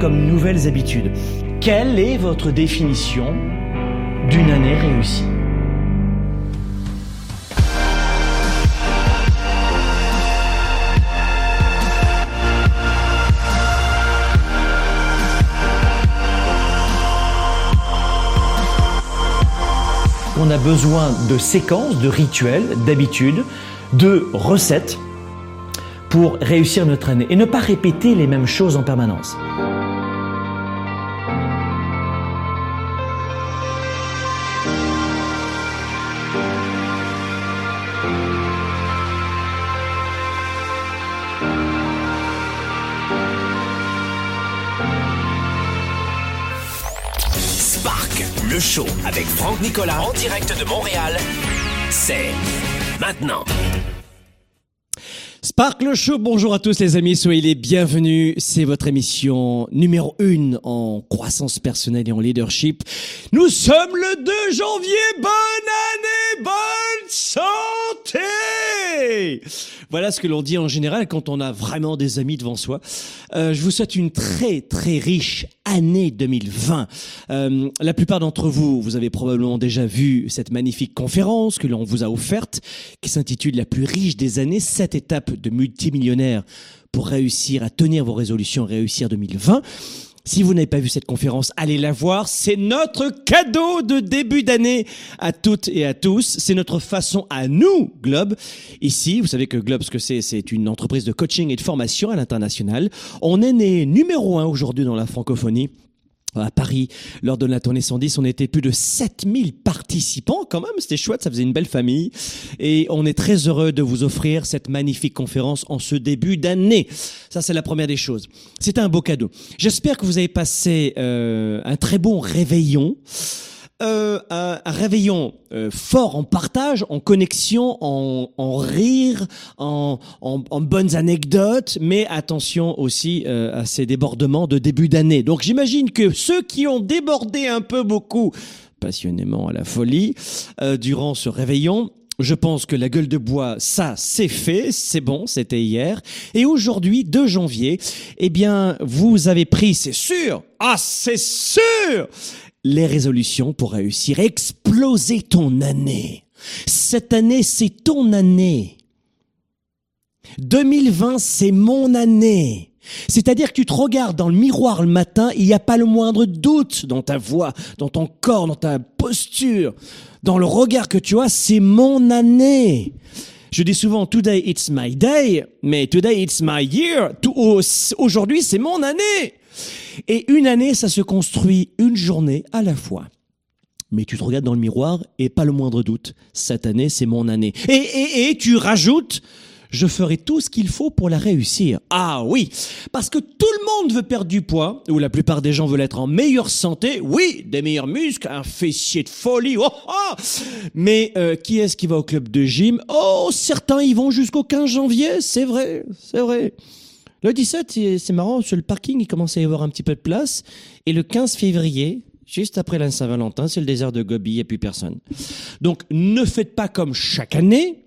comme nouvelles habitudes Quelle est votre définition d'une année réussie? On a besoin de séquences, de rituels, d'habitudes, de recettes pour réussir notre année et ne pas répéter les mêmes choses en permanence. Avec Franck Nicolas en direct de Montréal, c'est maintenant. Sparkle Show, bonjour à tous les amis, soyez les bienvenus. C'est votre émission numéro 1 en croissance personnelle et en leadership. Nous sommes le 2 janvier, bonne année, bonne santé Voilà ce que l'on dit en général quand on a vraiment des amis devant soi. Euh, je vous souhaite une très très riche année 2020. Euh, la plupart d'entre vous, vous avez probablement déjà vu cette magnifique conférence que l'on vous a offerte, qui s'intitule La plus riche des années, sept étapes de multimillionnaire pour réussir à tenir vos résolutions, réussir 2020. Si vous n'avez pas vu cette conférence, allez la voir. C'est notre cadeau de début d'année à toutes et à tous. C'est notre façon à nous, Globe. Ici, vous savez que Globe, ce que c'est, c'est une entreprise de coaching et de formation à l'international. On est né numéro un aujourd'hui dans la francophonie à Paris, lors de la tournée 110, on était plus de 7000 participants quand même, c'était chouette, ça faisait une belle famille. Et on est très heureux de vous offrir cette magnifique conférence en ce début d'année. Ça, c'est la première des choses. C'est un beau cadeau. J'espère que vous avez passé euh, un très bon réveillon. Euh, un, réveillon euh, fort en partage, en connexion, en, rire, en, bonnes anecdotes, mais attention aussi euh, à ces débordements de début d'année. Donc j'imagine que ceux qui ont débordé un peu beaucoup, passionnément à la folie, durant ce réveillon, je pense que la gueule de bois, ça, c'est fait, c'est bon, c'était hier. Et aujourd'hui, 2 janvier, eh bien, vous avez pris, c'est sûr, ah, c'est sûr, les résolutions pour réussir, exploser ton année. Cette année, c'est ton année. 2020, c'est mon année. C'est-à-dire que tu te regardes dans le miroir le matin, il n'y a pas le moindre doute dans ta voix, dans ton corps, dans ta posture, dans le regard que tu as, c'est mon année. Je dis souvent today it's my day, mais today it's my year. Aujourd'hui c'est mon année. Et une année, ça se construit une journée à la fois. Mais tu te regardes dans le miroir et pas le moindre doute. Cette année, c'est mon année. Et, et, et tu rajoutes, je ferai tout ce qu'il faut pour la réussir. Ah oui, parce que tout le monde veut perdre du poids, ou la plupart des gens veulent être en meilleure santé. Oui, des meilleurs muscles, un fessier de folie. Oh, oh Mais euh, qui est-ce qui va au club de gym? Oh, certains y vont jusqu'au 15 janvier, c'est vrai, c'est vrai. Le 17, c'est marrant, sur le parking, il commence à y avoir un petit peu de place. Et le 15 février, juste après la Saint-Valentin, c'est le désert de Gobi, a plus personne. Donc, ne faites pas comme chaque année.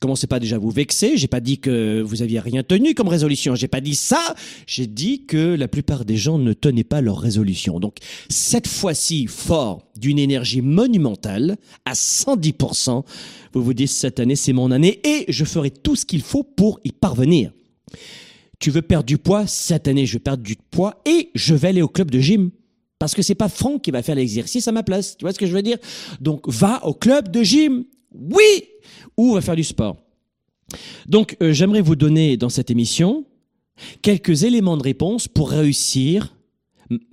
Commencez pas déjà à vous vexer. J'ai pas dit que vous aviez rien tenu comme résolution. J'ai pas dit ça. J'ai dit que la plupart des gens ne tenaient pas leur résolution. Donc, cette fois-ci, fort d'une énergie monumentale, à 110%, vous vous dites cette année, c'est mon année et je ferai tout ce qu'il faut pour y parvenir. Tu veux perdre du poids Cette année, je vais perdre du poids et je vais aller au club de gym. Parce que c'est pas Franck qui va faire l'exercice à ma place. Tu vois ce que je veux dire? Donc, va au club de gym. Oui Ou va faire du sport. Donc, euh, j'aimerais vous donner dans cette émission quelques éléments de réponse pour réussir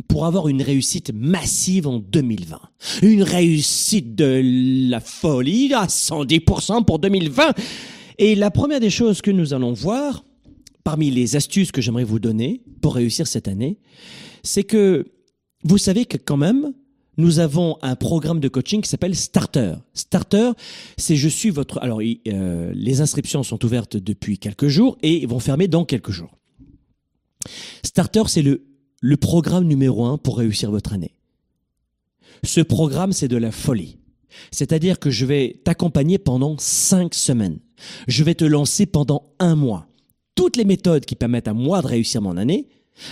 pour avoir une réussite massive en 2020. Une réussite de la folie à 110% pour 2020. Et la première des choses que nous allons voir, parmi les astuces que j'aimerais vous donner pour réussir cette année, c'est que vous savez que quand même, nous avons un programme de coaching qui s'appelle Starter. Starter, c'est je suis votre... Alors, euh, les inscriptions sont ouvertes depuis quelques jours et vont fermer dans quelques jours. Starter, c'est le, le programme numéro un pour réussir votre année. Ce programme, c'est de la folie. C'est-à-dire que je vais t'accompagner pendant cinq semaines. Je vais te lancer pendant un mois. Toutes les méthodes qui permettent à moi de réussir mon année,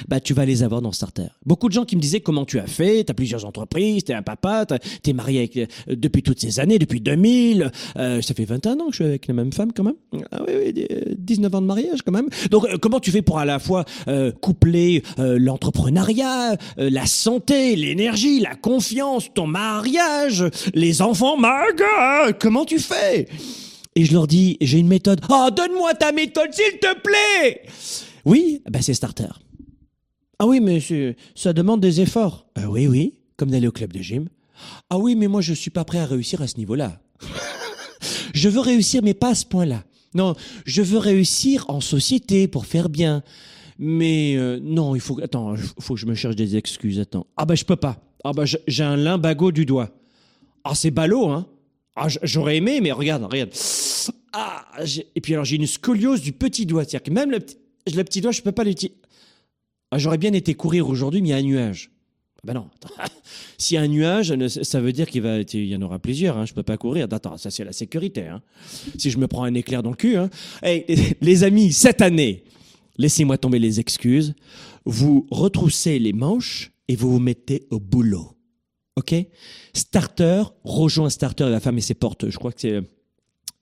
bah tu vas les avoir dans Starter. Beaucoup de gens qui me disaient comment tu as fait, tu as plusieurs entreprises, tu es un papa, tu es marié avec, euh, depuis toutes ces années, depuis 2000, euh, ça fait 21 ans que je suis avec la même femme quand même. Ah oui, oui, 19 ans de mariage quand même. Donc euh, comment tu fais pour à la fois euh, coupler euh, l'entrepreneuriat, euh, la santé, l'énergie, la confiance, ton mariage, les enfants, Marga, comment tu fais? Et je leur dis, j'ai une méthode. Oh, donne-moi ta méthode s'il te plaît Oui, bah c'est Starter. Ah oui, mais ça demande des efforts. Ah oui, oui, comme d'aller au club de gym. Ah oui, mais moi je suis pas prêt à réussir à ce niveau-là. je veux réussir, mais pas à ce point-là. Non, je veux réussir en société pour faire bien. Mais euh, non, il faut attends, faut que je me cherche des excuses. Attends. Ah bah je peux pas. Ah bah j'ai un limbago du doigt. Ah c'est ballot, hein. Ah j'aurais aimé, mais regarde, regarde. Ah et puis alors j'ai une scoliose du petit doigt, c'est-à-dire que même le petit, le petit doigt, je peux pas l'utiliser. Ah, j'aurais bien été courir aujourd'hui, mais il y a un nuage. Ah ben non. S'il y a un nuage, ça veut dire qu'il va, il y en aura plusieurs. Hein. Je peux pas courir. Attends, ça c'est la sécurité. Hein. Si je me prends un éclair dans le cul. Hein. Hey, les amis, cette année, laissez-moi tomber les excuses. Vous retroussez les manches et vous vous mettez au boulot. Ok Starter, rejoins Starter. Il va fermer ses portes. Je crois que c'est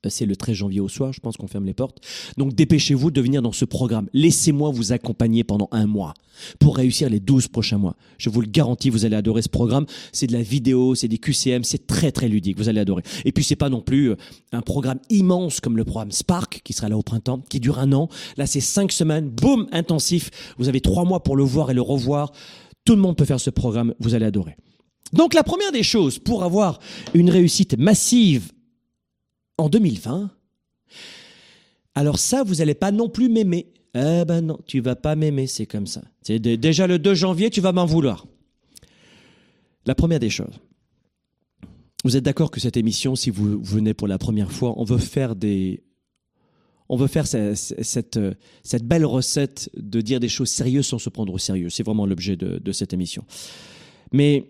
c'est le 13 janvier au soir, je pense qu'on ferme les portes. Donc dépêchez-vous de venir dans ce programme. Laissez-moi vous accompagner pendant un mois pour réussir les 12 prochains mois. Je vous le garantis, vous allez adorer ce programme. C'est de la vidéo, c'est des QCM, c'est très très ludique, vous allez adorer. Et puis c'est pas non plus euh, un programme immense comme le programme Spark qui sera là au printemps, qui dure un an. Là c'est cinq semaines, boum, intensif. Vous avez trois mois pour le voir et le revoir. Tout le monde peut faire ce programme, vous allez adorer. Donc la première des choses pour avoir une réussite massive en 2020, alors ça, vous n'allez pas non plus m'aimer. Eh ben non, tu vas pas m'aimer, c'est comme ça. C'est dé- déjà le 2 janvier, tu vas m'en vouloir. La première des choses. Vous êtes d'accord que cette émission, si vous venez pour la première fois, on veut faire des, on veut faire ce- ce- cette, euh, cette belle recette de dire des choses sérieuses sans se prendre au sérieux. C'est vraiment l'objet de, de cette émission. Mais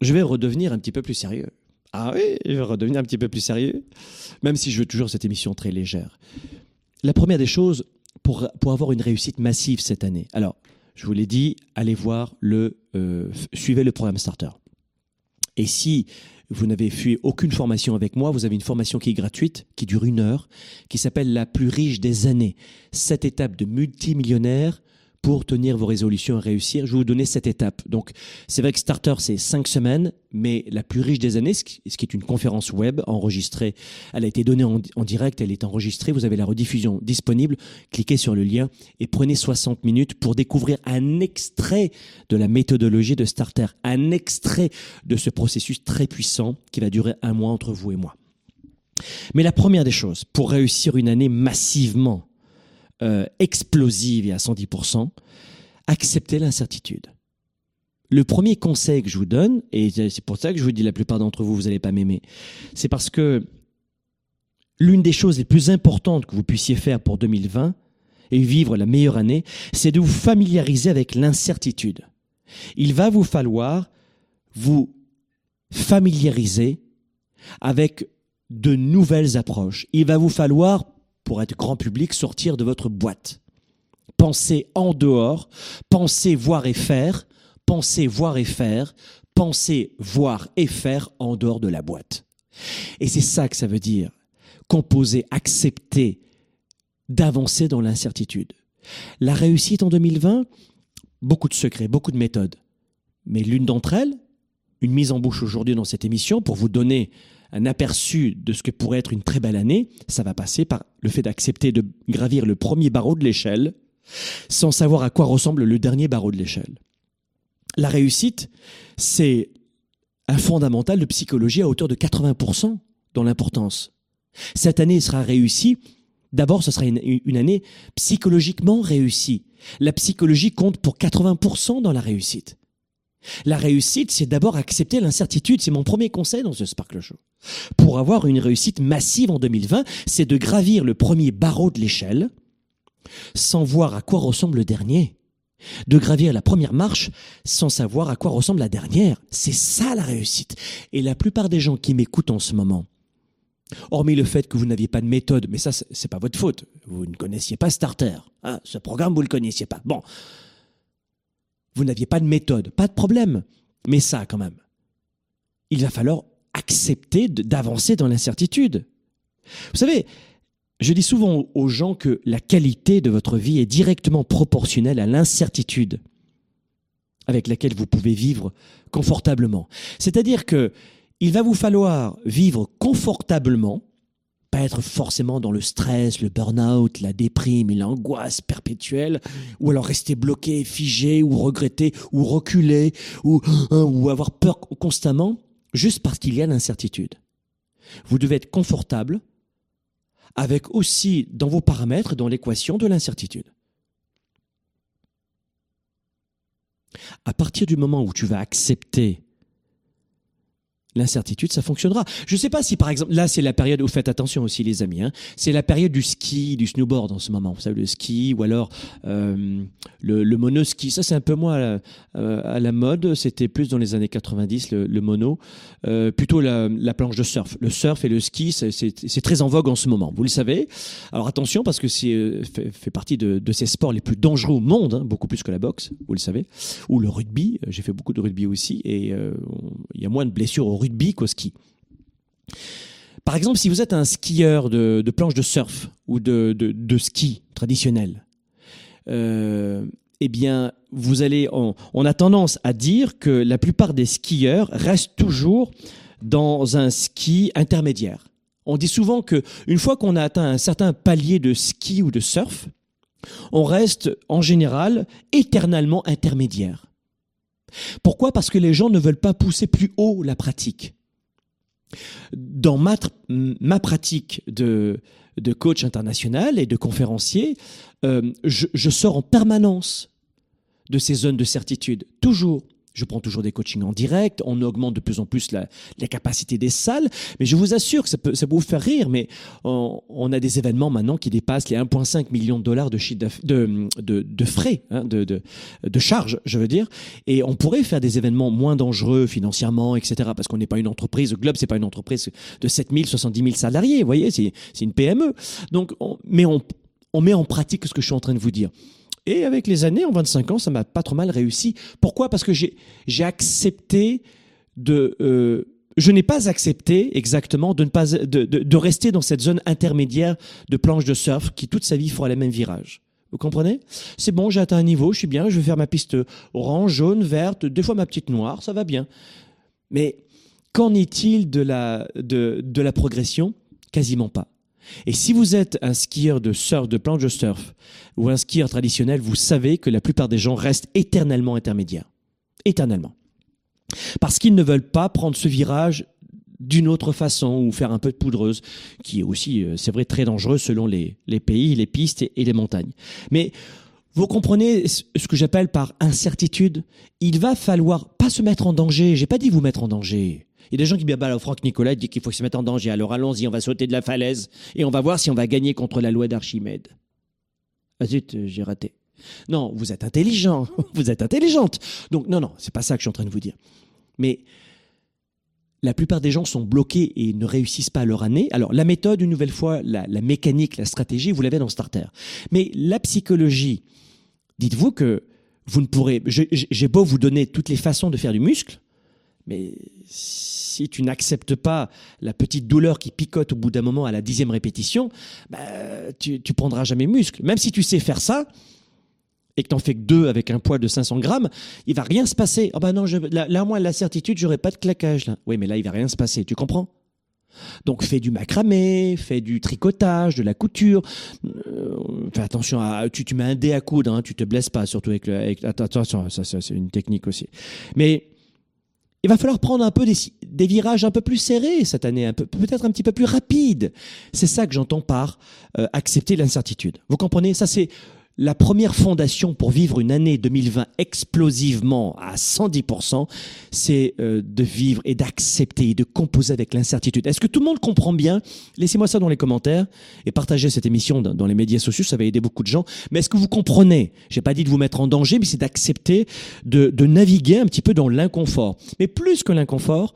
je vais redevenir un petit peu plus sérieux. Ah oui, je vais redevenir un petit peu plus sérieux, même si je veux toujours cette émission très légère. La première des choses, pour, pour avoir une réussite massive cette année, alors, je vous l'ai dit, allez voir le, euh, suivez le programme Starter. Et si vous n'avez fait aucune formation avec moi, vous avez une formation qui est gratuite, qui dure une heure, qui s'appelle la plus riche des années. Sept étapes de multimillionnaire pour tenir vos résolutions et réussir. Je vais vous donner cette étape. Donc, c'est vrai que Starter, c'est cinq semaines, mais la plus riche des années, ce qui est une conférence web enregistrée, elle a été donnée en, en direct, elle est enregistrée, vous avez la rediffusion disponible. Cliquez sur le lien et prenez 60 minutes pour découvrir un extrait de la méthodologie de Starter, un extrait de ce processus très puissant qui va durer un mois entre vous et moi. Mais la première des choses, pour réussir une année massivement euh, explosive et à 110%, acceptez l'incertitude. Le premier conseil que je vous donne, et c'est pour ça que je vous dis la plupart d'entre vous, vous n'allez pas m'aimer, c'est parce que l'une des choses les plus importantes que vous puissiez faire pour 2020 et vivre la meilleure année, c'est de vous familiariser avec l'incertitude. Il va vous falloir vous familiariser avec de nouvelles approches. Il va vous falloir, pour être grand public, sortir de votre boîte. Pensez en dehors, pensez voir et faire, pensez voir et faire, pensez voir et faire en dehors de la boîte. Et c'est ça que ça veut dire. Composer, accepter d'avancer dans l'incertitude. La réussite en 2020, beaucoup de secrets, beaucoup de méthodes. Mais l'une d'entre elles, une mise en bouche aujourd'hui dans cette émission pour vous donner un aperçu de ce que pourrait être une très belle année, ça va passer par le fait d'accepter de gravir le premier barreau de l'échelle sans savoir à quoi ressemble le dernier barreau de l'échelle. La réussite, c'est un fondamental de psychologie à hauteur de 80% dans l'importance. Cette année sera réussie. D'abord, ce sera une, année psychologiquement réussie. La psychologie compte pour 80% dans la réussite. La réussite, c'est d'abord accepter l'incertitude. C'est mon premier conseil dans ce Sparkle Show. Pour avoir une réussite massive en 2020, c'est de gravir le premier barreau de l'échelle sans voir à quoi ressemble le dernier. De gravir la première marche sans savoir à quoi ressemble la dernière. C'est ça la réussite. Et la plupart des gens qui m'écoutent en ce moment, Hormis le fait que vous n'aviez pas de méthode, mais ça, c'est pas votre faute. Vous ne connaissiez pas Starter. hein. Ce programme, vous le connaissiez pas. Bon. Vous n'aviez pas de méthode. Pas de problème. Mais ça, quand même. Il va falloir accepter d'avancer dans l'incertitude. Vous savez, je dis souvent aux gens que la qualité de votre vie est directement proportionnelle à l'incertitude avec laquelle vous pouvez vivre confortablement. C'est-à-dire que il va vous falloir vivre confortablement, être forcément dans le stress, le burn-out, la déprime et l'angoisse perpétuelle, ou alors rester bloqué, figé, ou regretter, ou reculer, ou, hein, ou avoir peur constamment, juste parce qu'il y a l'incertitude. Vous devez être confortable avec aussi dans vos paramètres, dans l'équation de l'incertitude. À partir du moment où tu vas accepter l'incertitude, ça fonctionnera. Je ne sais pas si, par exemple, là, c'est la période où faites attention aussi, les amis. hein. c'est la période du ski, du snowboard en ce moment. Vous savez, le ski ou alors euh, le, le monoski. Ça, c'est un peu moins à la, euh, à la mode. C'était plus dans les années 90, le, mono. Euh, plutôt la, la planche de surf. Le surf et le ski, c'est- très en vogue en ce moment. Vous le savez. Alors attention, parce que c'est fait, partie de, ces sports les plus dangereux au monde, hein, beaucoup plus que la boxe, vous le savez, ou le rugby. J'ai fait beaucoup de rugby aussi, et il y a moins de blessures au rugby qu'au ski. Par exemple, si vous êtes un skieur de, planche de surf ou de ski traditionnel, euh, eh bien, vous allez, on, on a tendance à dire que la plupart des skieurs restent toujours dans un ski intermédiaire. On dit souvent que une fois qu'on a atteint un certain palier de ski ou de surf, on reste en général éternellement intermédiaire. Pourquoi? Parce que les gens ne veulent pas pousser plus haut la pratique. Dans ma, pratique de, coach international et de conférencier, euh, je sors en permanence de ces zones de certitude, toujours. Je prends toujours des coachings en direct, on augmente de plus en plus la, capacité des salles, mais je vous assure que ça peut, vous faire rire, mais on, a des événements maintenant qui dépassent les 1,5 million de dollars de, frais, hein, de, charges, je veux dire, et on pourrait faire des événements moins dangereux financièrement, etc., parce qu'on n'est pas une entreprise, le Globe, c'est pas une entreprise de 7 000, 70 000 salariés, vous voyez, c'est une PME. Donc, on- mais on met en pratique ce que je suis en train de vous dire. Et avec les années, en 25 ans, ça m'a pas trop mal réussi. Pourquoi? Parce que j'ai accepté de... euh, je n'ai pas accepté exactement de, ne pas, de, rester dans cette zone intermédiaire de planche de surf qui toute sa vie fera les mêmes virages. Vous comprenez? C'est bon, j'ai atteint un niveau, je suis bien, je vais faire ma piste orange, jaune, verte, des fois ma petite noire, ça va bien. Mais qu'en est-il de la, de la progression? Quasiment pas. Et si vous êtes un skieur de surf, de planche de surf, ou un skieur traditionnel, vous savez que la plupart des gens restent éternellement intermédiaires. Éternellement. Parce qu'ils ne veulent pas prendre ce virage d'une autre façon ou faire un peu de poudreuse, qui est aussi, euh, c'est vrai, très dangereux selon les, pays, les pistes et, et les montagnes. Mais vous comprenez ce que j'appelle par incertitude Il va falloir pas se mettre en danger. J'ai pas dit vous mettre en danger. Il y a des gens qui bah, alors, Franck Nicolas dit qu'il faut se mettre en danger. Alors allons-y, on va sauter de la falaise et on va voir si on va gagner contre la loi d'Archimède. Ah zut, j'ai raté. Non, vous êtes intelligent, vous êtes intelligente. Donc non, non, c'est pas ça que je suis en train de vous dire. Mais la plupart des gens sont bloqués et ne réussissent pas leur année. Alors la méthode, une nouvelle fois, la, la mécanique, la stratégie, vous l'avez dans Starter. Mais la psychologie, dites-vous que vous ne pourrez... J'ai beau vous donner toutes les façons de faire du muscle, mais si tu n'acceptes pas la petite douleur qui picote au bout d'un moment à la dixième répétition, bah, tu, tu prendras jamais muscle. Même si tu sais faire ça, et que t'en fais que deux avec un poids de 500 grammes, il va rien se passer. Ah bah non, je, là, là, moi, la certitude, j'aurai pas de claquage, là. Oui, mais là, il va rien se passer. Tu comprends? Donc, fais du macramé, fais du tricotage, de la couture. Euh, fais attention à, tu, tu mets un dé à coudre, hein, tu te blesses pas, surtout avec le, avec, attention, ça, ça c'est une technique aussi. Mais, il va falloir prendre un peu des, virages un peu plus serrés cette année, peut-être un petit peu plus rapides. C'est ça que j'entends par euh, accepter l'incertitude. Vous comprenez? Ça, c'est la première fondation pour vivre une année 2020 explosivement à 110%, c'est euh, de vivre et d'accepter et de composer avec l'incertitude. Est-ce que tout le monde comprend bien? Laissez-moi ça dans les commentaires et partagez cette émission dans, les médias sociaux, ça va aider beaucoup de gens. Mais est-ce que vous comprenez? J'ai pas dit de vous mettre en danger, mais c'est d'accepter de, de naviguer un petit peu dans l'inconfort. Mais plus que l'inconfort,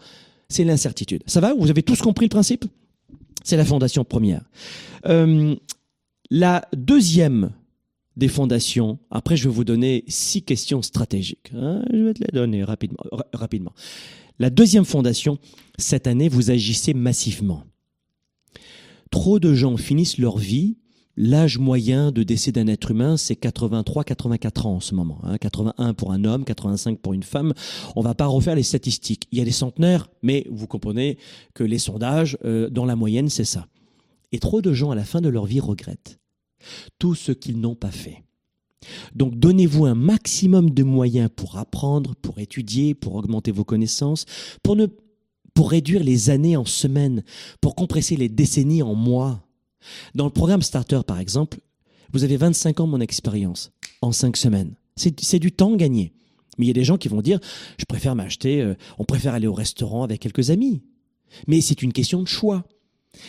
c'est l'incertitude. Ça va? Vous avez tous compris le principe? C'est la fondation première. Euh, la deuxième des fondations, après je vais vous donner six questions stratégiques. hein, je vais te les donner rapidement, ra- rapidement. La deuxième fondation, cette année, vous agissez massivement. Trop de gens finissent leur vie. L'âge moyen de décès d'un être humain, c'est 83-84 ans en ce moment. hein. 81 pour un homme, 85 pour une femme. On va pas refaire les statistiques. Il y a des centenaires, mais vous comprenez que les sondages, euh, dans la moyenne, c'est ça. Et trop de gens, à la fin de leur vie, regrettent tout ce qu'ils n'ont pas fait. Donc donnez-vous un maximum de moyens pour apprendre, pour étudier, pour augmenter vos connaissances, pour, ne, pour réduire les années en semaines, pour compresser les décennies en mois. Dans le programme Starter, par exemple, vous avez 25 ans mon expérience en 5 semaines. C'est du temps gagné. Mais il y a des gens qui vont dire, je préfère m'acheter, euh, on préfère aller au restaurant avec quelques amis. Mais c'est une question de choix.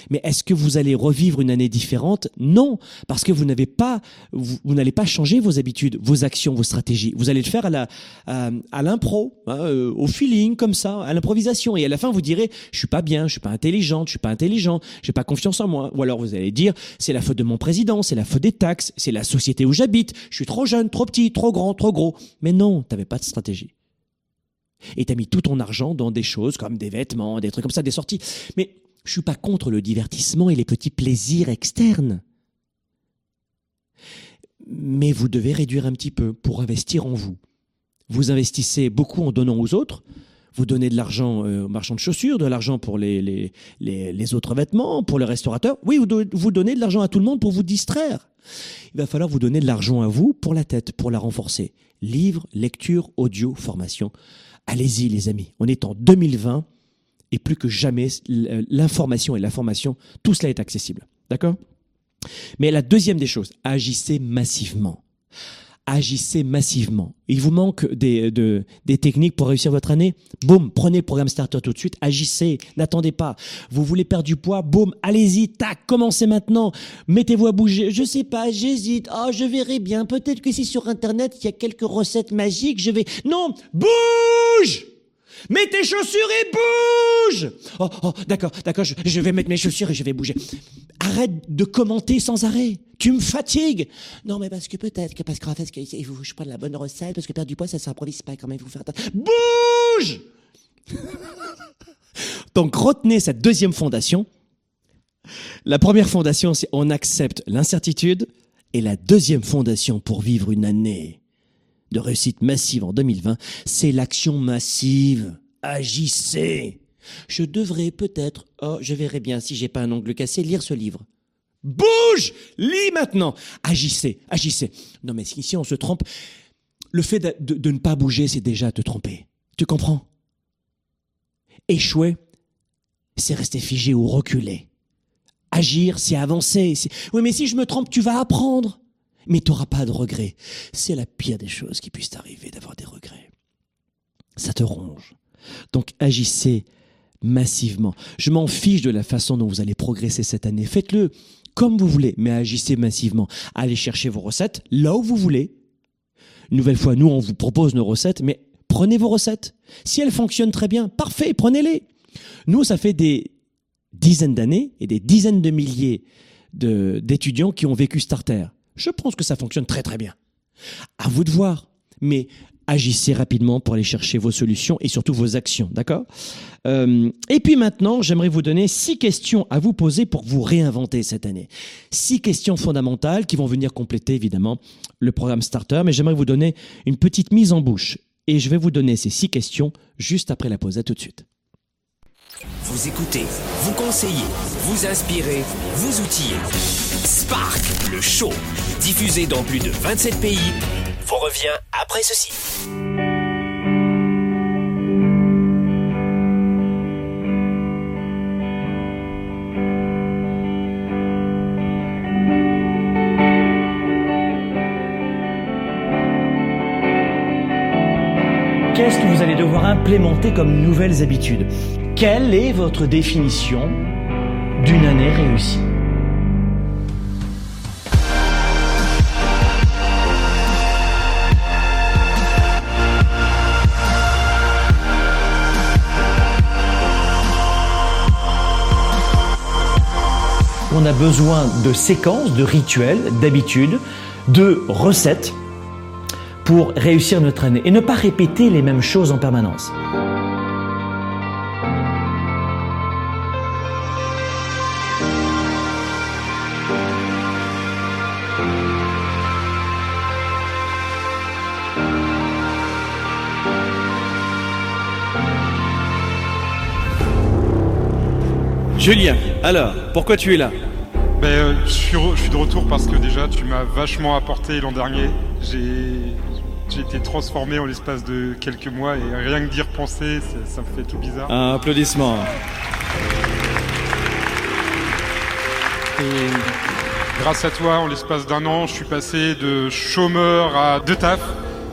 Mais est-ce que vous allez revivre une année différente? Non, parce que vous n'avez pas, vous, n'allez pas changer vos habitudes, vos actions, vos stratégies. Vous allez le faire à la, à l'impro, hein, euh, au feeling, comme ça, à l'improvisation. Et à la fin, vous direz, je suis pas bien, je suis pas intelligente, je suis pas intelligent, j'ai pas confiance en moi. Ou alors vous allez dire, c'est la faute de mon président, c'est la faute des taxes, c'est la société où j'habite, je suis trop jeune, trop petit, trop grand, trop gros. Mais non, t'avais pas de stratégie. Et t'as mis tout ton argent dans des choses comme des vêtements, des trucs comme ça, des sorties. Mais je suis pas contre le divertissement et les petits plaisirs externes. Mais vous devez réduire un petit peu pour investir en vous. Vous investissez beaucoup en donnant aux autres. Vous donnez de l'argent euh, aux marchands de chaussures, de l'argent pour les, autres vêtements, pour les restaurateurs. Oui, vous donnez de l'argent à tout le monde pour vous distraire. Il va falloir vous donner de l'argent à vous pour la tête, pour la renforcer. Livres, lecture, audio, formation. Allez-y les amis, on est en 2020 et plus que jamais, l- l'information et la formation, tout cela est accessible. D'accord? Mais la deuxième des choses, agissez massivement. Agissez massivement. Il vous manque des, de- des techniques pour réussir votre année? Boum, prenez le programme Starter tout de suite, agissez, n'attendez pas. Vous voulez perdre du poids? Boum, allez-y, tac, commencez maintenant. Mettez-vous à bouger. Je sais pas, j'hésite. Oh, je verrai bien. Peut-être que si sur Internet, il y a quelques recettes magiques, je vais... Non, bouge Mets tes chaussures et bouge Oh, oh d'accord, d'accord, je, vais mettre mes chaussures et je vais bouger. Arrête de commenter sans arrêt. Tu me fatigues. Non, mais parce que peut-être que parce qu'en fait, que, il faut je prenne la bonne recette, parce que perdre du poids, ça s'improvise pas quand même. Faut faire. Bouge Donc retenez cette deuxième fondation. La première fondation, c'est on accepte l'incertitude. Et la deuxième fondation pour vivre une année de réussite massive en 2020, c'est l'action massive. Agissez. Je devrais peut-être, oh, je verrai bien si j'ai pas un ongle cassé, lire ce livre. Bouge Lis maintenant Agissez, agissez. Non mais si on se trompe, le fait de, de- ne pas bouger, c'est déjà te tromper. Tu comprends? Échouer, c'est rester figé ou reculer. Agir, c'est avancer. Oui, mais si je me trompe, tu vas apprendre. Mais tu n'auras pas de regrets. C'est la pire des choses qui puissent t'arriver d'avoir des regrets. Ça te ronge. Donc agissez massivement. Je m'en fiche de la façon dont vous allez progresser cette année. Faites-le comme vous voulez, mais agissez massivement. Allez chercher vos recettes là où vous voulez. Une nouvelle fois, nous, on vous propose nos recettes, mais prenez vos recettes. Si elles fonctionnent très bien, parfait, prenez-les. Nous, ça fait des dizaines d'années et des dizaines de milliers d'étudiants qui ont vécu Starter. Je pense que ça fonctionne très très bien. À vous de voir. Mais agissez rapidement pour aller chercher vos solutions et surtout vos actions, d'accord? Euh, Et puis maintenant, j'aimerais vous donner six questions à vous poser pour vous réinventer cette année. Six questions fondamentales qui vont venir compléter évidemment le programme Starter, mais j'aimerais vous donner une petite mise en bouche. Et je vais vous donner ces six questions juste après la pause. À tout de suite. Vous écoutez, vous conseillez, vous inspirez, vous outillez. Spark, le show, diffusé dans plus de 27 pays, vous revient après ceci. Qu'est-ce que vous allez devoir implémenter comme nouvelles habitudes? Quelle est votre définition d'une année réussie qu'on a besoin de séquences, de rituels, d'habitudes, de recettes pour réussir notre année et ne pas répéter les mêmes choses en permanence. Julien, alors, pourquoi tu es là? Ben, euh, je, suis je suis de retour parce que déjà tu m'as vachement apporté l'an dernier. J'ai été transformé en l'espace de quelques mois et rien que d'y repenser, ça, ça me fait tout bizarre. Un applaudissement. Et grâce à toi, en l'espace d'un an, je suis passé de chômeur à deux taf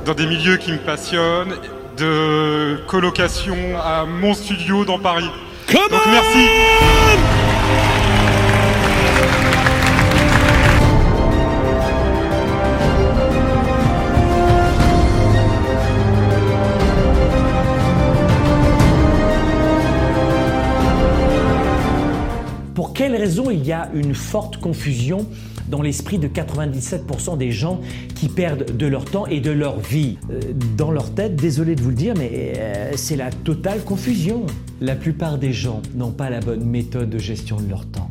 dans des milieux qui me passionnent, de colocation à mon studio dans Paris. Come Donc merci. Il y a une forte confusion dans l'esprit de 97% des gens qui perdent de leur temps et de leur vie Euh, Dans leur tête, désolé de vous le dire, mais euh, c'est la totale confusion. La plupart des gens n'ont pas la bonne méthode de gestion de leur temps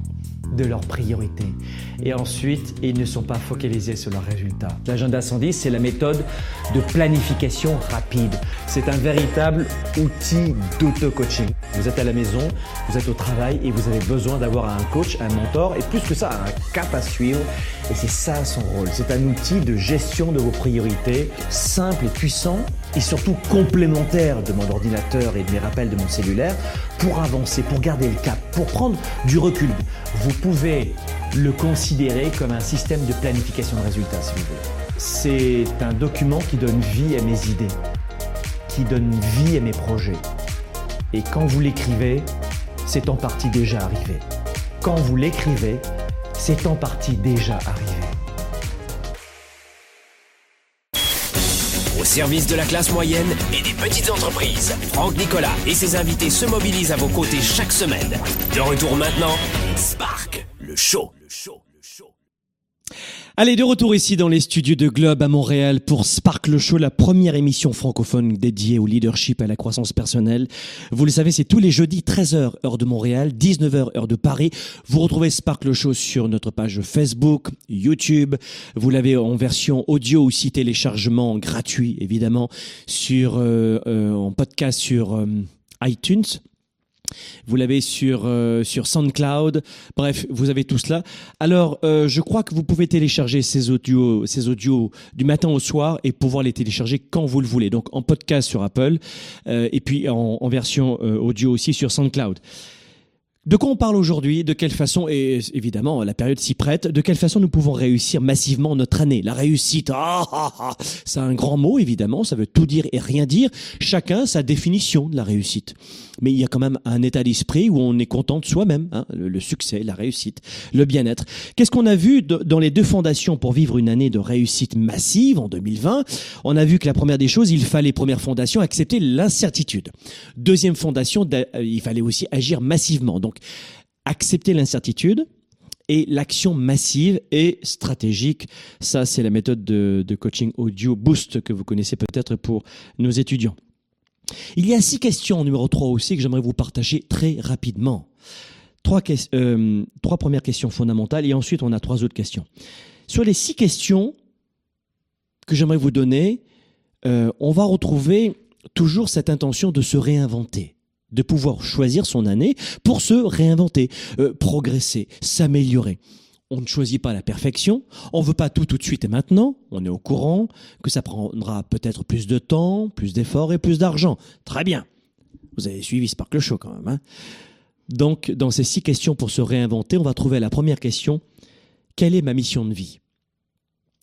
de leurs priorités. Et ensuite, ils ne sont pas focalisés sur leurs résultats. L'agenda 110, c'est la méthode de planification rapide. C'est un véritable outil d'auto-coaching. Vous êtes à la maison, vous êtes au travail et vous avez besoin d'avoir un coach, un mentor et plus que ça, un cap à suivre. Et c'est ça son rôle. C'est un outil de gestion de vos priorités, simple et puissant et surtout complémentaire de mon ordinateur et de mes rappels de mon cellulaire pour avancer, pour garder le cap, pour prendre du recul. Vous pouvez le considérer comme un système de planification de résultats, si vous voulez. C'est un document qui donne vie à mes idées, qui donne vie à mes projets. Et quand vous l'écrivez, c'est en partie déjà arrivé. Quand vous l'écrivez, c'est en partie déjà arrivé. Au service de la classe moyenne et des petites entreprises, Franck Nicolas et ses invités se mobilisent à vos côtés chaque semaine. De retour maintenant, Spark, le show. Le show. Le show. Allez, de retour ici dans les studios de Globe à Montréal pour Sparkle Show, la première émission francophone dédiée au leadership et à la croissance personnelle. Vous le savez, c'est tous les jeudis 13h heure de Montréal, 19h heure de Paris. Vous retrouvez Sparkle Show sur notre page Facebook, YouTube. Vous l'avez en version audio aussi téléchargement gratuit évidemment sur euh, euh, en podcast sur euh, iTunes. Vous l'avez sur euh, sur SoundCloud. Bref, vous avez tout cela. Alors, euh, je crois que vous pouvez télécharger ces audios, ces audios du matin au soir et pouvoir les télécharger quand vous le voulez. Donc en podcast sur Apple euh, et puis en, version audio aussi sur SoundCloud. De quoi on parle aujourd'hui? De quelle façon Et évidemment, la période s'y prête. De quelle façon nous pouvons réussir massivement notre année? La réussite, ah, ah, ah, c'est un grand mot évidemment. Ça veut tout dire et rien dire. Chacun sa définition de la réussite. Mais il y a quand même un état d'esprit où on est content de soi-même. hein, le, succès, la réussite, le bien-être. Qu'est-ce qu'on a vu dans les deux fondations pour vivre une année de réussite massive en 2020 On a vu que la première des choses, il fallait première fondation accepter l'incertitude. Deuxième fondation, d'a- euh, il fallait aussi agir massivement. Donc accepter l'incertitude et l'action massive et stratégique. Ça, c'est la méthode de, de coaching audio boost que vous connaissez peut-être pour nos étudiants. Il y a six questions, numéro 3 aussi, que j'aimerais vous partager très rapidement. Euh, trois premières questions fondamentales et ensuite on a trois autres questions. Sur les six questions que j'aimerais vous donner, euh, on va retrouver toujours cette intention de se réinventer, de pouvoir choisir son année pour se réinventer, euh, progresser, s'améliorer. On ne choisit pas la perfection, on veut pas tout tout de suite et maintenant, on est au courant que ça prendra peut-être plus de temps, plus d'efforts et plus d'argent. Très bien. Vous avez suivi Sparkle Show quand même. Hein Donc, dans ces six questions pour se réinventer, on va trouver la première question. Quelle est ma mission de vie?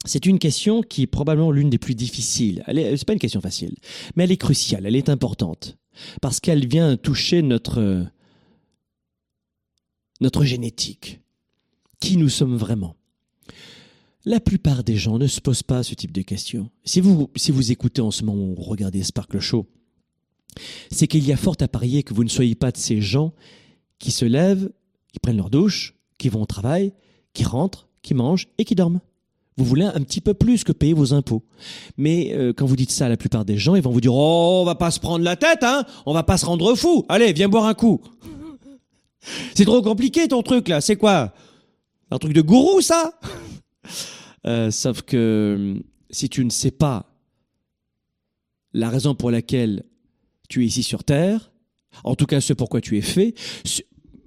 C'est une question qui est probablement l'une des plus difficiles. Elle est, c'est pas une question facile, mais elle est cruciale, elle est importante. Parce qu'elle vient toucher notre, notre génétique. Qui nous sommes vraiment la plupart des gens ne se posent pas ce type de questions. Si vous, si vous écoutez en ce moment ou regardez Sparkle Show, c'est qu'il y a fort à parier que vous ne soyez pas de ces gens qui se lèvent, qui prennent leur douche, qui vont au travail, qui rentrent, qui mangent et qui dorment. Vous voulez un petit peu plus que payer vos impôts. Mais euh, quand vous dites ça à la plupart des gens, ils vont vous dire "Oh, on va pas se prendre la tête hein, on va pas se rendre fou. Allez, viens boire un coup." C'est trop compliqué ton truc là, c'est quoi? Un truc de gourou ça euh, sauf que si tu ne sais pas la raison pour laquelle tu es ici sur Terre, en tout cas ce pourquoi tu es fait,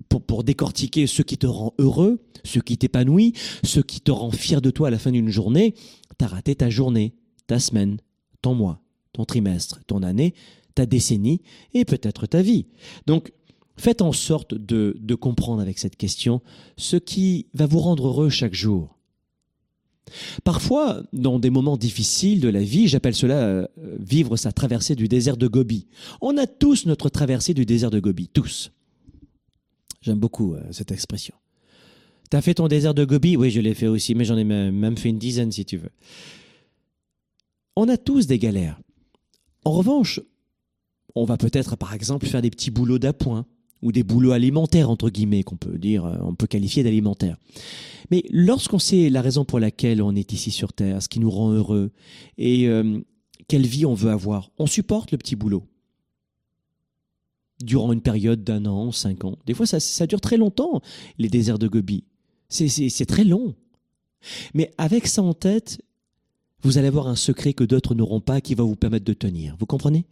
pour, pour décortiquer ce qui te rend heureux, ce qui t'épanouit, ce qui te rend fier de toi à la fin d'une journée, t'as raté ta journée, ta semaine, ton mois, ton trimestre, ton année, ta décennie et peut-être ta vie. Donc, faites en sorte de, de comprendre avec cette question ce qui va vous rendre heureux chaque jour. Parfois, dans des moments difficiles de la vie, j'appelle cela euh, vivre sa traversée du désert de Gobi. On a tous notre traversée du désert de Gobi, tous. J'aime beaucoup euh, cette expression. T'as fait ton désert de Gobi? Oui, je l'ai fait aussi, mais j'en ai même fait une dizaine si tu veux. On a tous des galères. En revanche, on va peut-être, par exemple, faire des petits boulots d'appoint ou des boulots alimentaires, entre guillemets, qu'on peut dire, euh, on peut qualifier d'alimentaires. Mais lorsqu'on sait la raison pour laquelle on est ici sur Terre, ce qui nous rend heureux, et euh, quelle vie on veut avoir, on supporte le petit boulot durant une période d'un an, cinq ans. Des fois, ça, dure très longtemps, les déserts de Gobi. C'est très long. Mais avec ça en tête, vous allez avoir un secret que d'autres n'auront pas qui va vous permettre de tenir. Vous comprenez?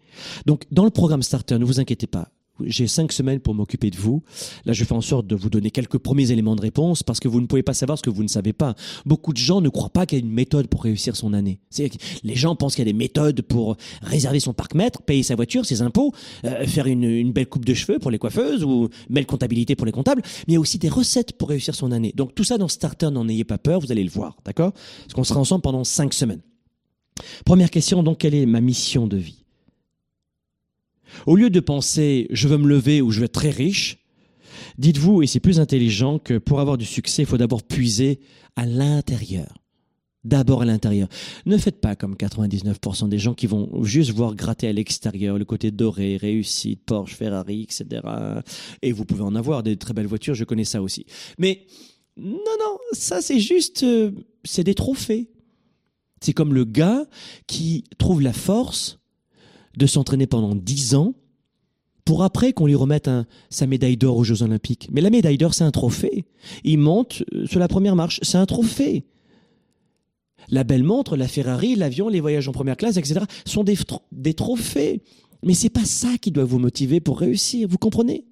Donc, dans le programme Starter, ne vous inquiétez pas. J'ai cinq semaines pour m'occuper de vous. Là, je fais en sorte de vous donner quelques premiers éléments de réponse parce que vous ne pouvez pas savoir ce que vous ne savez pas. Beaucoup de gens ne croient pas qu'il y a une méthode pour réussir son année. Les gens pensent qu'il y a des méthodes pour réserver son parc-mètre, payer sa voiture, ses impôts, euh, faire une, une, belle coupe de cheveux pour les coiffeuses ou belle comptabilité pour les comptables. Mais il y a aussi des recettes pour réussir son année. Donc tout ça dans Starter, n'en ayez pas peur, vous allez le voir, d'accord? Parce qu'on sera ensemble pendant cinq semaines. Première question, donc, quelle est ma mission de vie? Au lieu de penser je veux me lever ou je veux être très riche, dites-vous, et c'est plus intelligent, que pour avoir du succès, il faut d'abord puiser à l'intérieur. D'abord à l'intérieur. Ne faites pas comme 99% des gens qui vont juste voir gratter à l'extérieur le côté doré, réussite, Porsche, Ferrari, etc. Et vous pouvez en avoir des très belles voitures, je connais ça aussi. Mais non, non, ça c'est juste, euh, c'est des trophées. C'est comme le gars qui trouve la force de s'entraîner pendant dix ans pour après qu'on lui remette sa médaille d'or aux Jeux Olympiques. Mais la médaille d'or, c'est un trophée. Il monte euh, sur la première marche, c'est un trophée. La belle montre, la Ferrari, l'avion, les voyages en première classe, etc., sont des, des trophées. Mais c'est pas ça qui doit vous motiver pour réussir, vous comprenez?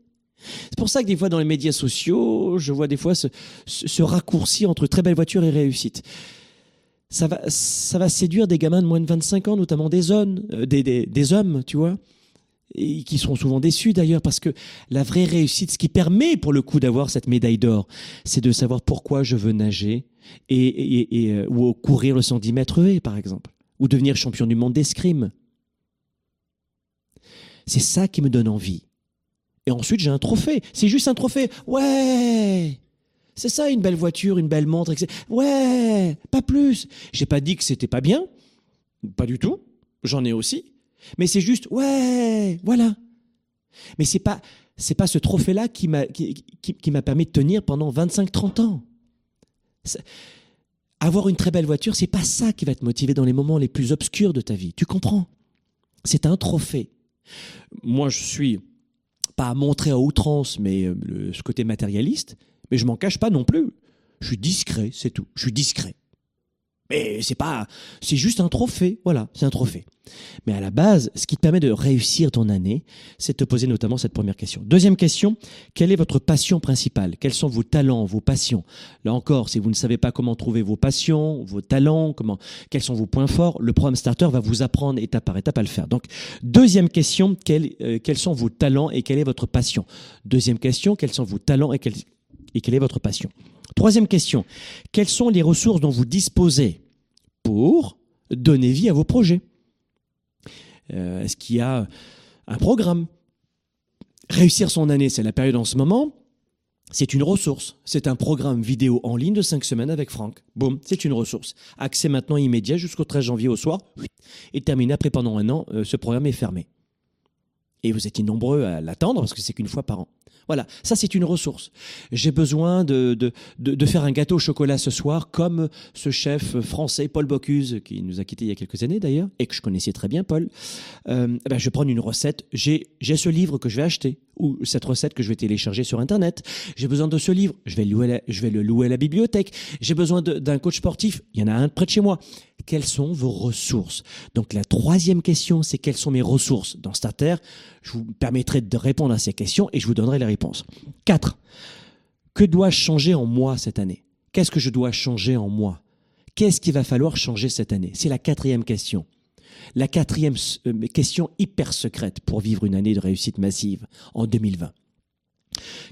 C'est pour ça que des fois dans les médias sociaux, je vois des fois ce, ce raccourci entre très belle voiture et réussite ça va, ça va séduire des gamins de moins de 25 ans, notamment des hommes, euh, des, hommes, tu vois, et qui seront souvent déçus d'ailleurs, parce que la vraie réussite, ce qui permet pour le coup d'avoir cette médaille d'or, c'est de savoir pourquoi je veux nager et, et, et euh, ou courir le 110 mètres V, par exemple, ou devenir champion du monde d'escrime. C'est ça qui me donne envie. Et ensuite, j'ai un trophée. C'est juste un trophée. Ouais c'est ça une belle voiture, une belle montre, etc. Ouais, pas plus. J'ai pas dit que c'était pas bien, pas du tout. J'en ai aussi, mais c'est juste ouais, voilà. Mais c'est pas c'est pas ce trophée-là qui m'a qui, qui, m'a permis de tenir pendant 25-30 ans. Avoir une très belle voiture, c'est pas ça qui va te motiver dans les moments les plus obscurs de ta vie. Tu comprends? C'est un trophée. Moi, je suis pas à montrer à outrance, mais euh, ce côté matérialiste, mais je m'en cache pas non plus. Je suis discret, c'est tout. Je suis discret. Mais c'est pas, c'est juste un trophée. Voilà, c'est un trophée. Mais à la base, ce qui te permet de réussir ton année, c'est de te poser notamment cette première question. Deuxième question, quelle est votre passion principale? Quels sont vos talents, vos passions? Là encore, si vous ne savez pas comment trouver vos passions, vos talents, comment, quels sont vos points forts, le programme Starter va vous apprendre étape par étape à le faire. Donc, deuxième question, euh, quels sont vos talents et quelle est votre passion? Deuxième question, quels sont vos talents et quels, et quelle est votre passion? Troisième question, quelles sont les ressources dont vous disposez pour donner vie à vos projets? Euh, Est-ce qu'il y a un programme? Réussir son année, c'est la période en ce moment. C'est une ressource. C'est un programme vidéo en ligne de 5 semaines avec Franck. Boum, c'est une ressource. Accès maintenant immédiat jusqu'au 13 janvier au soir. Et terminé après pendant un an, euh, ce programme est fermé. Et vous étiez nombreux à l'attendre parce que c'est qu'une fois par an. Voilà, ça c'est une ressource. J'ai besoin de, de, de, faire un gâteau au chocolat ce soir, comme ce chef français Paul Bocuse, qui nous a quittés il y a quelques années d'ailleurs, et que je connaissais très bien Paul. Euh, ben, je vais prendre une recette, j'ai ce livre que je vais acheter, ou cette recette que je vais télécharger sur Internet. J'ai besoin de ce livre, je vais, louer je vais le louer à la bibliothèque. J'ai besoin d'un coach sportif, il y en a un près de chez moi. Quelles sont vos ressources? Donc la troisième question, c'est quelles sont mes ressources Dans Starter, je vous permettrai de répondre à ces questions et je vous donnerai les réponses. 4. Que dois-je changer en moi cette année? Qu'est-ce que je dois changer en moi? Qu'est-ce qu'il va falloir changer cette année? C'est la quatrième question. La quatrième euh, question hyper secrète pour vivre une année de réussite massive en 2020.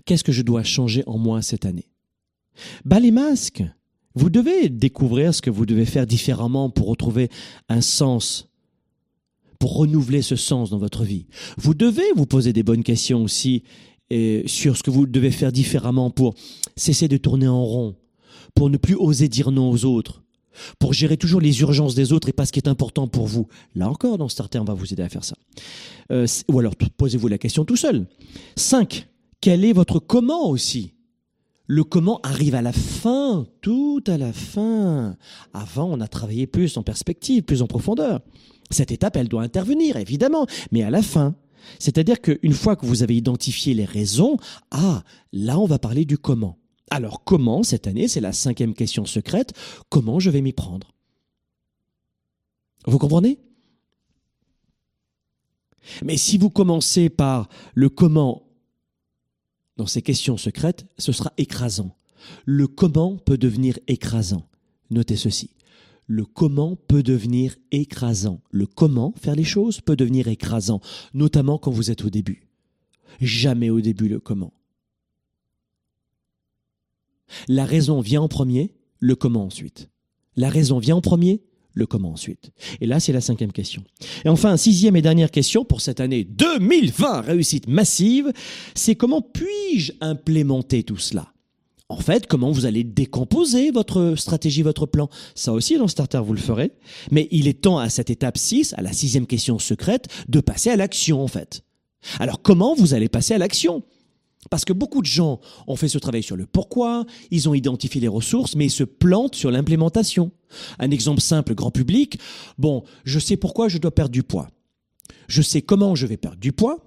Qu'est-ce que je dois changer en moi cette année? Bah les masques. Vous devez découvrir ce que vous devez faire différemment pour retrouver un sens pour renouveler ce sens dans votre vie. Vous devez vous poser des bonnes questions aussi et sur ce que vous devez faire différemment pour cesser de tourner en rond, pour ne plus oser dire non aux autres, pour gérer toujours les urgences des autres et pas ce qui est important pour vous. Là encore, dans Starter, on va vous aider à faire ça. Euh, ou alors, posez-vous la question tout seul. 5. Quel est votre comment aussi? Le comment arrive à la fin, tout à la fin. Avant, on a travaillé plus en perspective, plus en profondeur. Cette étape, elle doit intervenir, évidemment, mais à la fin. C'est-à-dire qu'une fois que vous avez identifié les raisons, ah, là, on va parler du comment. Alors, comment, cette année, c'est la cinquième question secrète, comment je vais m'y prendre? Vous comprenez? Mais si vous commencez par le comment dans ces questions secrètes, ce sera écrasant. Le comment peut devenir écrasant. Notez ceci le comment peut devenir écrasant. Le comment faire les choses peut devenir écrasant, notamment quand vous êtes au début. Jamais au début le comment. La raison vient en premier, le comment ensuite. La raison vient en premier, le comment ensuite. Et là, c'est la cinquième question. Et enfin, sixième et dernière question pour cette année 2020, réussite massive, c'est comment puis-je implémenter tout cela? En fait, comment vous allez décomposer votre stratégie, votre plan? Ça aussi, dans Starter, vous le ferez. Mais il est temps à cette étape 6, à la sixième question secrète, de passer à l'action, en fait. Alors, comment vous allez passer à l'action? Parce que beaucoup de gens ont fait ce travail sur le pourquoi, ils ont identifié les ressources, mais ils se plantent sur l'implémentation. Un exemple simple, grand public. Bon, je sais pourquoi je dois perdre du poids. Je sais comment je vais perdre du poids.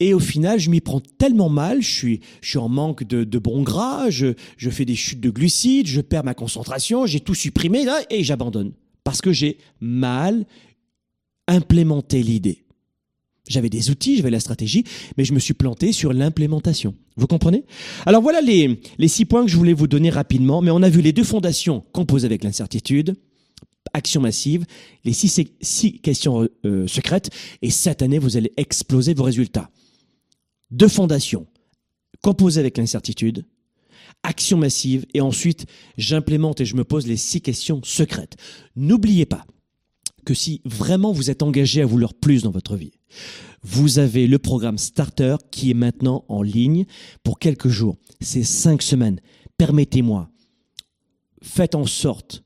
Et au final, je m'y prends tellement mal, je suis, je suis en manque de, de bon gras, je, je fais des chutes de glucides, je perds ma concentration, j'ai tout supprimé et j'abandonne. Parce que j'ai mal implémenté l'idée. J'avais des outils, j'avais la stratégie, mais je me suis planté sur l'implémentation. Vous comprenez? Alors voilà les, les six points que je voulais vous donner rapidement, mais on a vu les deux fondations composées avec l'incertitude, action massive, les six, six questions euh, secrètes, et cette année, vous allez exploser vos résultats deux fondations composées avec l'incertitude, action massive, et ensuite j'implémente et je me pose les six questions secrètes. N'oubliez pas que si vraiment vous êtes engagé à vouloir plus dans votre vie, vous avez le programme Starter qui est maintenant en ligne pour quelques jours. C'est cinq semaines. Permettez-moi, faites en sorte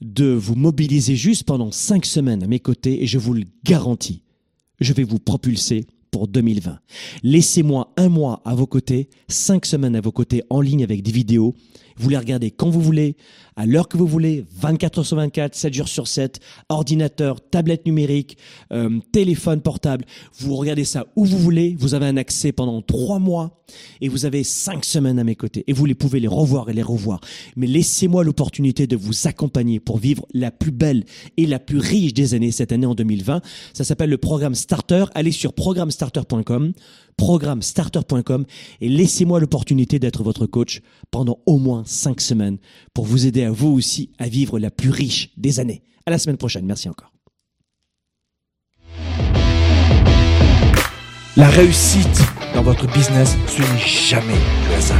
de vous mobiliser juste pendant cinq semaines à mes côtés et je vous le garantis, je vais vous propulser pour 2020. Laissez-moi un mois à vos côtés, cinq semaines à vos côtés en ligne avec des vidéos. Vous les regardez quand vous voulez, à l'heure que vous voulez, 24 heures sur 24, 7 jours sur 7, ordinateur, tablette numérique, euh, téléphone portable. Vous regardez ça où vous voulez. Vous avez un accès pendant trois mois et vous avez cinq semaines à mes côtés. Et vous les pouvez les revoir et les revoir. Mais laissez-moi l'opportunité de vous accompagner pour vivre la plus belle et la plus riche des années cette année en 2020. Ça s'appelle le programme Starter. Allez sur programmestarter.com programmestarter.com et laissez-moi l'opportunité d'être votre coach pendant au moins cinq semaines pour vous aider à vous aussi à vivre la plus riche des années. À la semaine prochaine. Merci encore. La réussite dans votre business, ce n'est jamais le hasard.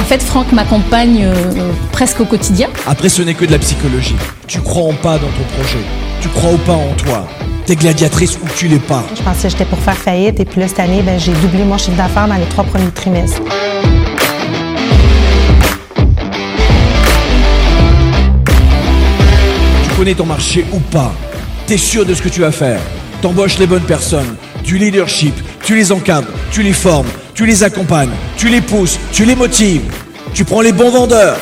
En fait, Franck m'accompagne euh, presque au quotidien. Après, ce n'est que de la psychologie. Tu crois en pas dans ton projet. Tu crois ou pas en toi. T'es gladiatrice ou tu l'es pas. Je pensais que j'étais pour faire faillite et puis là, cette année, ben, j'ai doublé mon chiffre d'affaires dans les trois premiers trimestres. Tu connais ton marché ou pas? T'es sûr de ce que tu vas faire? T'embauches les bonnes personnes, du leadership, tu les encadres, tu les formes, tu les accompagnes, tu les pousses, tu les motives. Tu prends les bons vendeurs.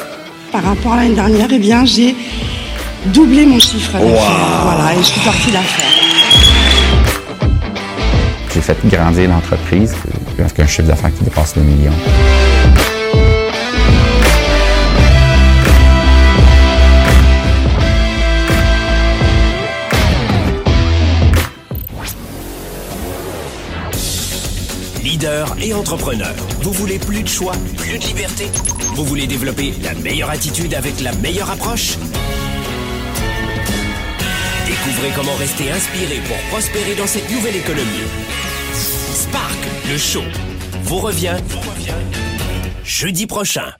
Par rapport à l'année dernière, eh bien, j'ai doublé mon chiffre d'affaires. Voilà, et je suis sortie d'affaires. J'ai fait grandir l'entreprise avec un chiffre d'affaires qui dépasse le million. Leader et entrepreneur. Vous voulez plus de choix, plus de liberté? Vous voulez développer la meilleure attitude avec la meilleure approche? Découvrez comment rester inspiré pour prospérer dans cette nouvelle économie. Spark, le show, vous revient, vous revient jeudi prochain.